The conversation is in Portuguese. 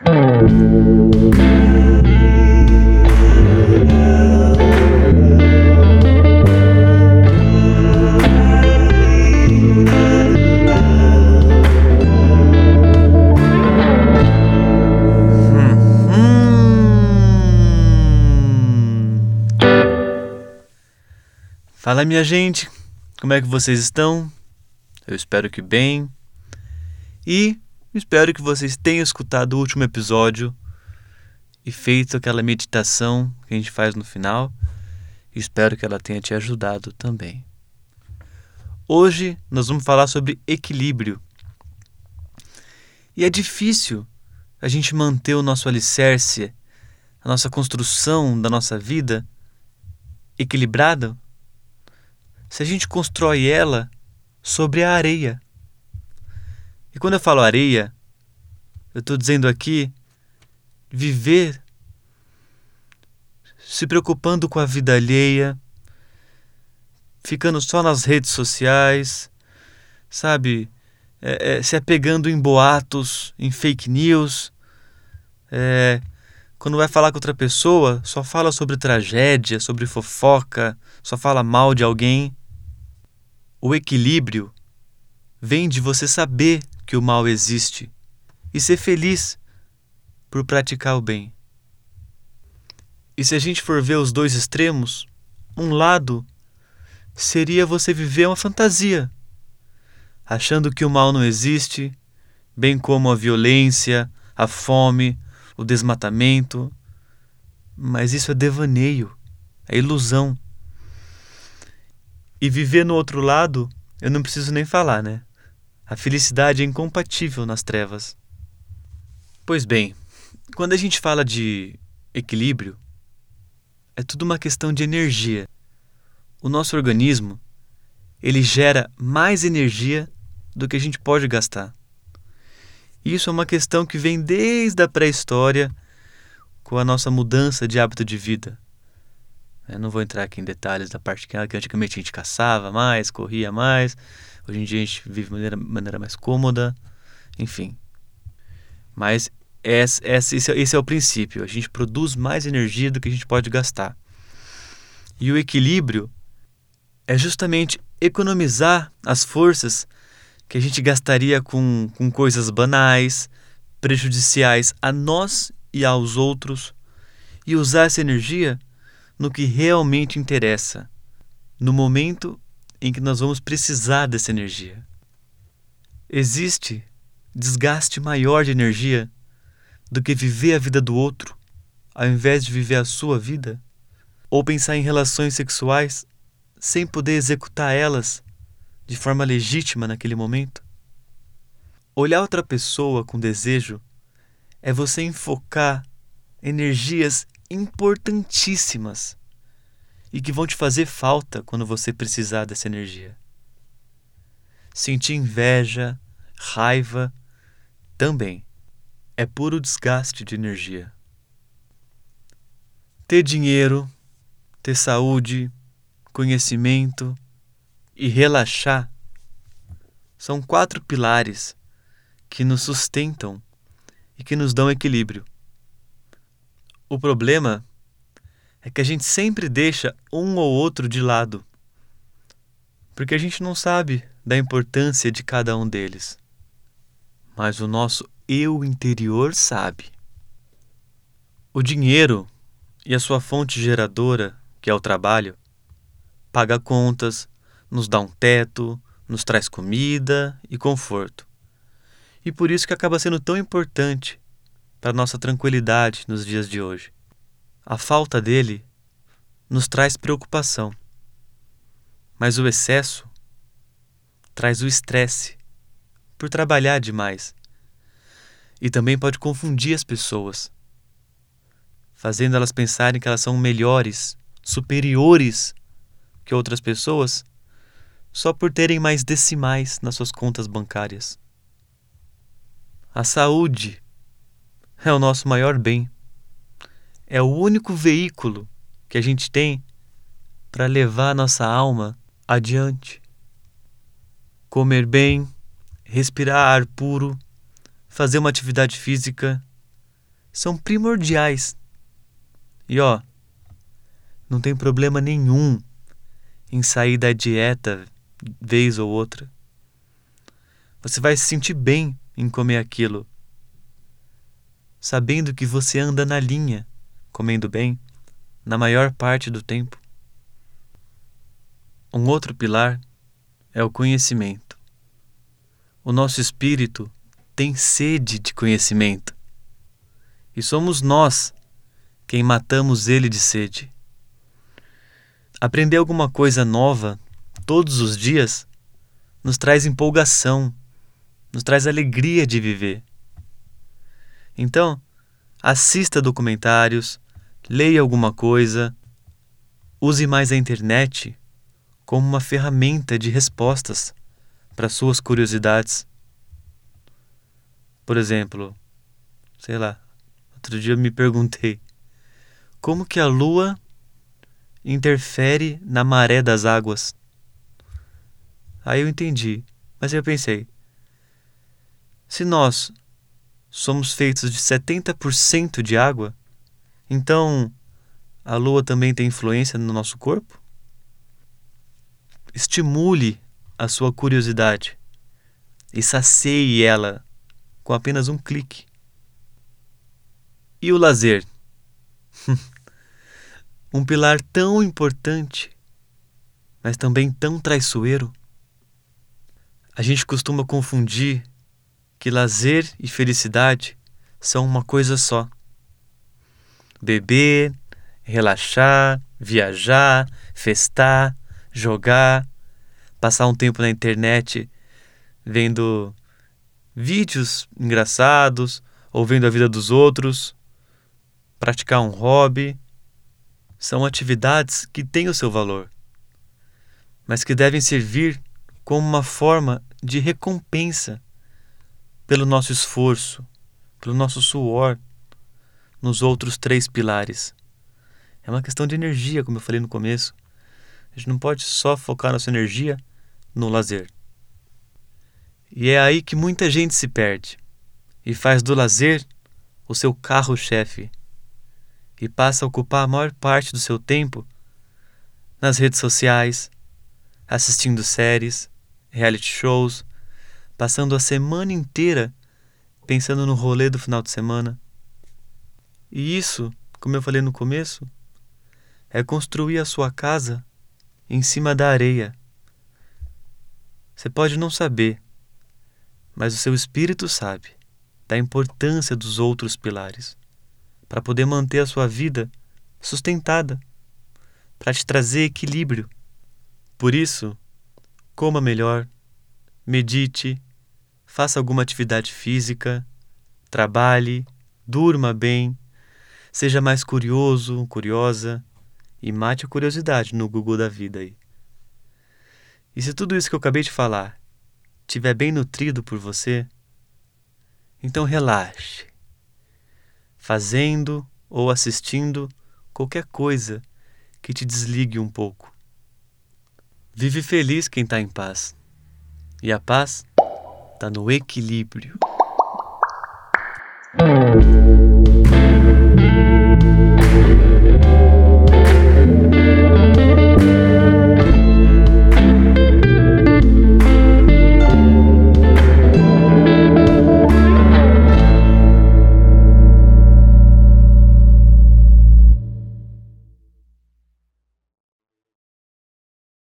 Fala minha gente, como é que vocês estão? Eu espero que bem. E espero que vocês tenham escutado o último episódio e feito aquela meditação que a gente faz no final. Espero que ela tenha te ajudado também. Hoje nós vamos falar sobre equilíbrio. E é difícil a gente manter o nosso alicerce, a nossa construção da nossa vida equilibrada se a gente constrói ela sobre a areia. E quando eu falo areia, eu estou dizendo aqui viver se preocupando com a vida alheia, ficando só nas redes sociais, sabe? É, é, se apegando em boatos, em fake news. É, quando vai falar com outra pessoa, só fala sobre tragédia, sobre fofoca, só fala mal de alguém. O equilíbrio vem de você saber que o mal existe e ser feliz por praticar o bem. E se a gente for ver os dois extremos, um lado seria você viver uma fantasia, achando que o mal não existe, bem como a violência, a fome, o desmatamento. Mas isso é devaneio, é ilusão. E viver no outro lado, eu não preciso nem falar, né? A felicidade é incompatível nas trevas. Pois bem, quando a gente fala de equilíbrio, é tudo uma questão de energia. O nosso organismo, ele gera mais energia do que a gente pode gastar. Isso é uma questão que vem desde a pré-história com a nossa mudança de hábito de vida. Eu não vou entrar aqui em detalhes da parte que antigamente a gente caçava mais, corria mais. Hoje em dia a gente vive de maneira, maneira mais cômoda, enfim. Mas esse, esse, esse é o princípio. A gente produz mais energia do que a gente pode gastar. E o equilíbrio é justamente economizar as forças que a gente gastaria com, com coisas banais, prejudiciais a nós e aos outros, e usar essa energia no que realmente interessa, no momento em que nós vamos precisar dessa energia. Existe desgaste maior de energia do que viver a vida do outro ao invés de viver a sua vida? Ou pensar em relações sexuais sem poder executar elas de forma legítima naquele momento? Olhar outra pessoa com desejo é você enfocar energias importantíssimas e que vão te fazer falta quando você precisar dessa energia. Sentir inveja, raiva, também é puro desgaste de energia. Ter dinheiro, ter saúde, conhecimento e relaxar são quatro pilares que nos sustentam e que nos dão equilíbrio. O problema é que a gente sempre deixa um ou outro de lado, porque a gente não sabe da importância de cada um deles. Mas o nosso eu interior sabe. O dinheiro e a sua fonte geradora, que é o trabalho, paga contas, nos dá um teto, nos traz comida e conforto. E por isso que acaba sendo tão importante para nossa tranquilidade nos dias de hoje. A falta dele nos traz preocupação, mas o excesso traz o estresse por trabalhar demais e também pode confundir as pessoas, fazendo elas pensarem que elas são melhores, superiores que outras pessoas só por terem mais decimais nas suas contas bancárias. A saúde é o nosso maior bem. É o único veículo que a gente tem para levar a nossa alma adiante. Comer bem, respirar ar puro, fazer uma atividade física, são primordiais. E ó, não tem problema nenhum em sair da dieta vez ou outra. Você vai se sentir bem em comer aquilo, sabendo que você anda na linha, comendo bem, na maior parte do tempo. Um outro pilar é o conhecimento. O nosso espírito tem sede de conhecimento. E somos nós quem matamos ele de sede. Aprender alguma coisa nova todos os dias nos traz empolgação, nos traz alegria de viver. Então, assista documentários, leia alguma coisa, use mais a internet como uma ferramenta de respostas para suas curiosidades. Por exemplo, sei lá, outro dia eu me perguntei como que a lua interfere na maré das águas. Aí eu entendi, mas eu pensei: se nós somos feitos de 70% de água, então a lua também tem influência no nosso corpo? Estimule a sua curiosidade e sacie ela com apenas um clique. E o lazer? um pilar tão importante, mas também tão traiçoeiro. A gente costuma confundir que lazer e felicidade são uma coisa só. Beber, relaxar, viajar, festar, jogar, passar um tempo na internet vendo vídeos engraçados ou vendo a vida dos outros, praticar um hobby, são atividades que têm o seu valor, mas que devem servir como uma forma de recompensa pelo nosso esforço, pelo nosso suor nos outros três pilares. É uma questão de energia, como eu falei no começo. A gente não pode só focar nossa energia no lazer. E é aí que muita gente se perde e faz do lazer o seu carro-chefe e passa a ocupar a maior parte do seu tempo nas redes sociais, assistindo séries, reality shows, passando a semana inteira pensando no rolê do final de semana. E isso, como eu falei no começo, é construir a sua casa em cima da areia. Você pode não saber, mas o seu espírito sabe da importância dos outros pilares para poder manter a sua vida sustentada, para te trazer equilíbrio. Por isso, coma melhor, medite, faça alguma atividade física, trabalhe, durma bem, seja mais curioso, curiosa e mate a curiosidade no Google da vida aí. E se tudo isso que eu acabei de falar estiver bem nutrido por você, então relaxe, fazendo ou assistindo qualquer coisa que te desligue um pouco. Vive feliz quem está em paz. E a paz está no equilíbrio.